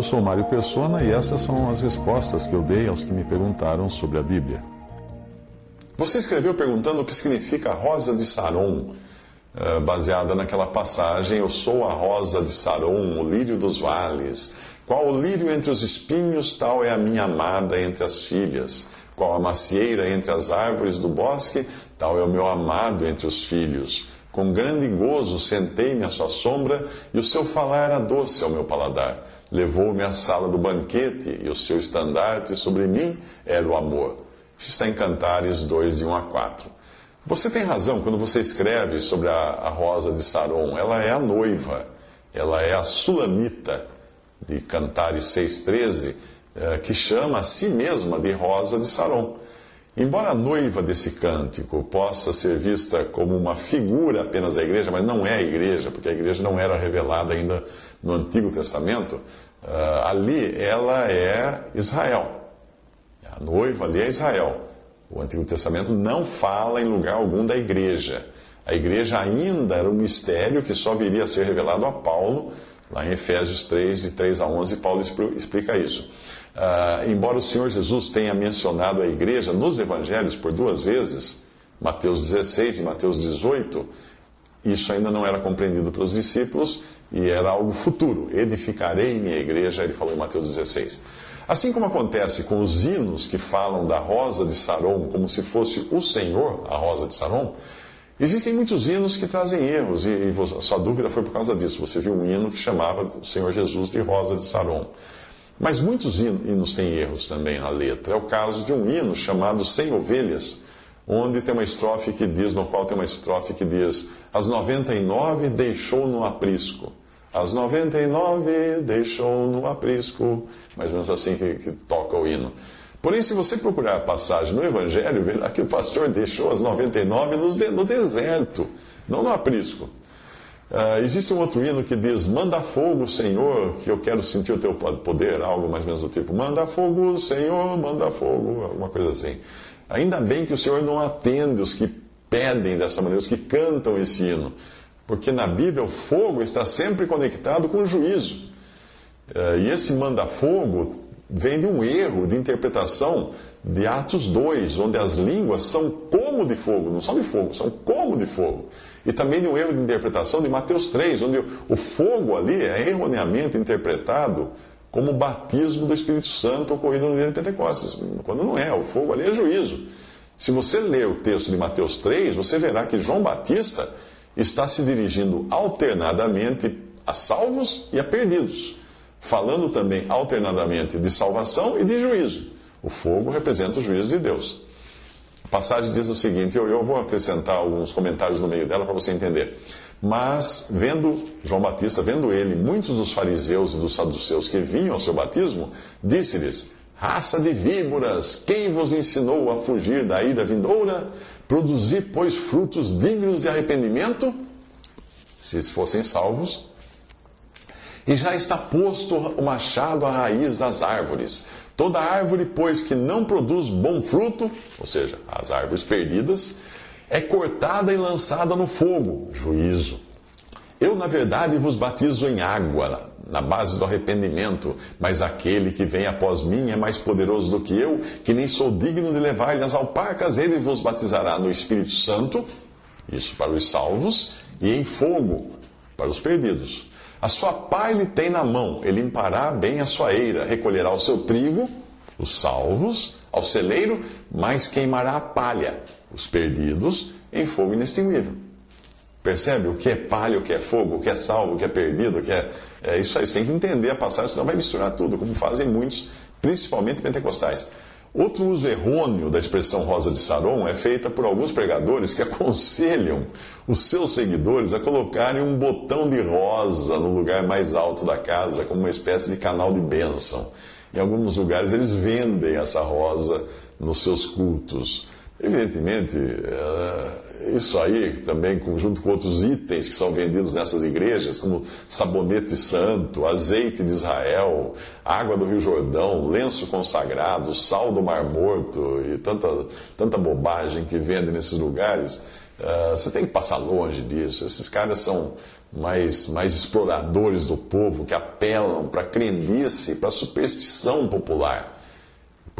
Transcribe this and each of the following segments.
Eu sou Mário Persona e essas são as respostas que eu dei aos que me perguntaram sobre a Bíblia. Você escreveu perguntando o que significa a rosa de Saron, eh, baseada naquela passagem: Eu sou a rosa de Saron, o lírio dos vales. Qual o lírio entre os espinhos, tal é a minha amada entre as filhas. Qual a macieira entre as árvores do bosque, tal é o meu amado entre os filhos. Com grande gozo sentei-me à sua sombra, e o seu falar era doce ao meu paladar. Levou-me à sala do banquete, e o seu estandarte sobre mim era o amor. Isso está em Cantares 2, de 1 a 4. Você tem razão quando você escreve sobre a, a rosa de Saron. Ela é a noiva, ela é a sulamita, de Cantares 6,13, eh, que chama a si mesma de rosa de Saron. Embora a noiva desse cântico possa ser vista como uma figura apenas da igreja, mas não é a igreja, porque a igreja não era revelada ainda no Antigo Testamento, uh, ali ela é Israel. A noiva ali é Israel. O Antigo Testamento não fala em lugar algum da igreja. A igreja ainda era um mistério que só viria a ser revelado a Paulo, lá em Efésios 3, de 3 a 11, Paulo explica isso. Uh, embora o Senhor Jesus tenha mencionado a igreja nos evangelhos por duas vezes, Mateus 16 e Mateus 18, isso ainda não era compreendido pelos discípulos e era algo futuro. Edificarei minha igreja, ele falou em Mateus 16. Assim como acontece com os hinos que falam da rosa de Saron como se fosse o Senhor, a rosa de Saron, existem muitos hinos que trazem erros, e, a sua dúvida foi por causa disso. Você viu um hino que chamava o Senhor Jesus de rosa de Saron. Mas muitos hinos têm erros também na letra. É o caso de um hino chamado Sem Ovelhas, onde tem uma estrofe que diz, no qual tem uma estrofe que diz: As 99 deixou no aprisco. As 99 deixou no aprisco. Mais ou menos assim que, que toca o hino. Porém, se você procurar a passagem no Evangelho, verá que o pastor deixou as 99 no deserto, não no aprisco. Uh, existe um outro hino que diz: Manda fogo, Senhor, que eu quero sentir o teu poder, algo mais ou menos do tipo: Manda fogo, Senhor, manda fogo, alguma coisa assim. Ainda bem que o Senhor não atende os que pedem dessa maneira, os que cantam esse hino, porque na Bíblia o fogo está sempre conectado com o juízo. Uh, e esse manda fogo vem de um erro de interpretação de Atos 2, onde as línguas são como de fogo, não são de fogo, são como de fogo. E também de um erro de interpretação de Mateus 3, onde o fogo ali é erroneamente interpretado como o batismo do Espírito Santo ocorrido no dia de Pentecostes, quando não é, o fogo ali é juízo. Se você ler o texto de Mateus 3, você verá que João Batista está se dirigindo alternadamente a salvos e a perdidos, falando também alternadamente de salvação e de juízo. O fogo representa o juízo de Deus. A passagem diz o seguinte: eu, eu vou acrescentar alguns comentários no meio dela para você entender. Mas, vendo João Batista, vendo ele, muitos dos fariseus e dos saduceus que vinham ao seu batismo, disse-lhes: Raça de víboras, quem vos ensinou a fugir da ira vindoura? Produzir, pois, frutos dignos de arrependimento, se fossem salvos. E já está posto o machado à raiz das árvores. Toda árvore, pois, que não produz bom fruto, ou seja, as árvores perdidas, é cortada e lançada no fogo, juízo. Eu, na verdade, vos batizo em água, na base do arrependimento, mas aquele que vem após mim é mais poderoso do que eu, que nem sou digno de levar-lhe as alpacas, ele vos batizará no Espírito Santo, isso para os salvos, e em fogo, para os perdidos. A sua pá ele tem na mão, ele limpará bem a sua eira, recolherá o seu trigo, os salvos, ao celeiro, mas queimará a palha, os perdidos, em fogo inextinguível. Percebe o que é palha, o que é fogo, o que é salvo, o que é perdido, o que é. É isso aí, você tem que entender a passagem, senão vai misturar tudo, como fazem muitos, principalmente pentecostais. Outro uso errôneo da expressão rosa de Saron é feita por alguns pregadores que aconselham os seus seguidores a colocarem um botão de rosa no lugar mais alto da casa, como uma espécie de canal de bênção. Em alguns lugares eles vendem essa rosa nos seus cultos. Evidentemente, eh, isso aí também, junto com outros itens que são vendidos nessas igrejas, como sabonete santo, azeite de Israel, água do Rio Jordão, lenço consagrado, sal do Mar Morto e tanta, tanta bobagem que vendem nesses lugares, eh, você tem que passar longe disso. Esses caras são mais, mais exploradores do povo, que apelam para a crendice, para a superstição popular.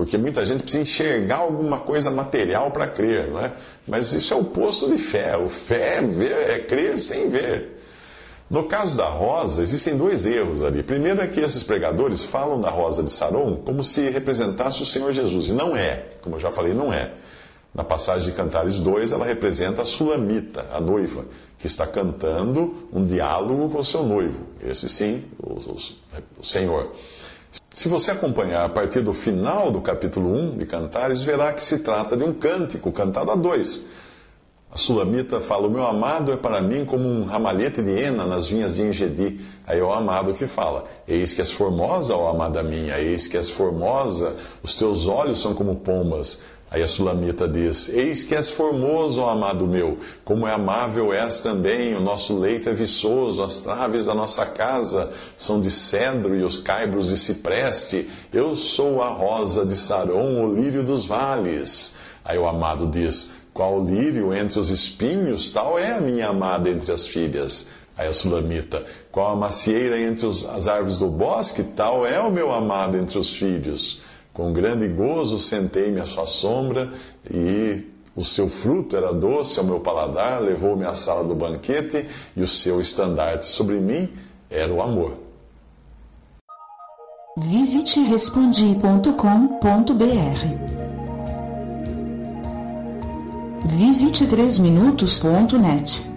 Porque muita gente precisa enxergar alguma coisa material para crer, não é? Mas isso é o oposto de fé. O fé é, ver, é crer sem ver. No caso da rosa, existem dois erros ali. Primeiro é que esses pregadores falam da rosa de Saron como se representasse o Senhor Jesus. E não é. Como eu já falei, não é. Na passagem de Cantares 2, ela representa a Sulamita, a noiva, que está cantando um diálogo com o seu noivo. Esse sim, o, o, o Senhor. Se você acompanhar a partir do final do capítulo 1 de Cantares, verá que se trata de um cântico cantado a dois. A sulamita fala: O meu amado é para mim como um ramalhete de hena nas vinhas de Engedi. Aí é o amado que fala: Eis que és formosa, ó amada minha, eis que és formosa, os teus olhos são como pombas. Aí a sulamita diz: Eis que és formoso, ó amado meu, como é amável és também, o nosso leito é viçoso, as traves da nossa casa são de cedro e os caibros de cipreste. Eu sou a rosa de Saron, o lírio dos vales. Aí o amado diz: Qual lírio entre os espinhos, tal é a minha amada entre as filhas. Aí a sulamita: Qual a macieira entre os, as árvores do bosque, tal é o meu amado entre os filhos. Com grande gozo sentei-me à sua sombra e o seu fruto era doce ao meu paladar, levou-me à sala do banquete e o seu estandarte sobre mim era o amor. Visite respondi.com.br. Visite 3minutos.net.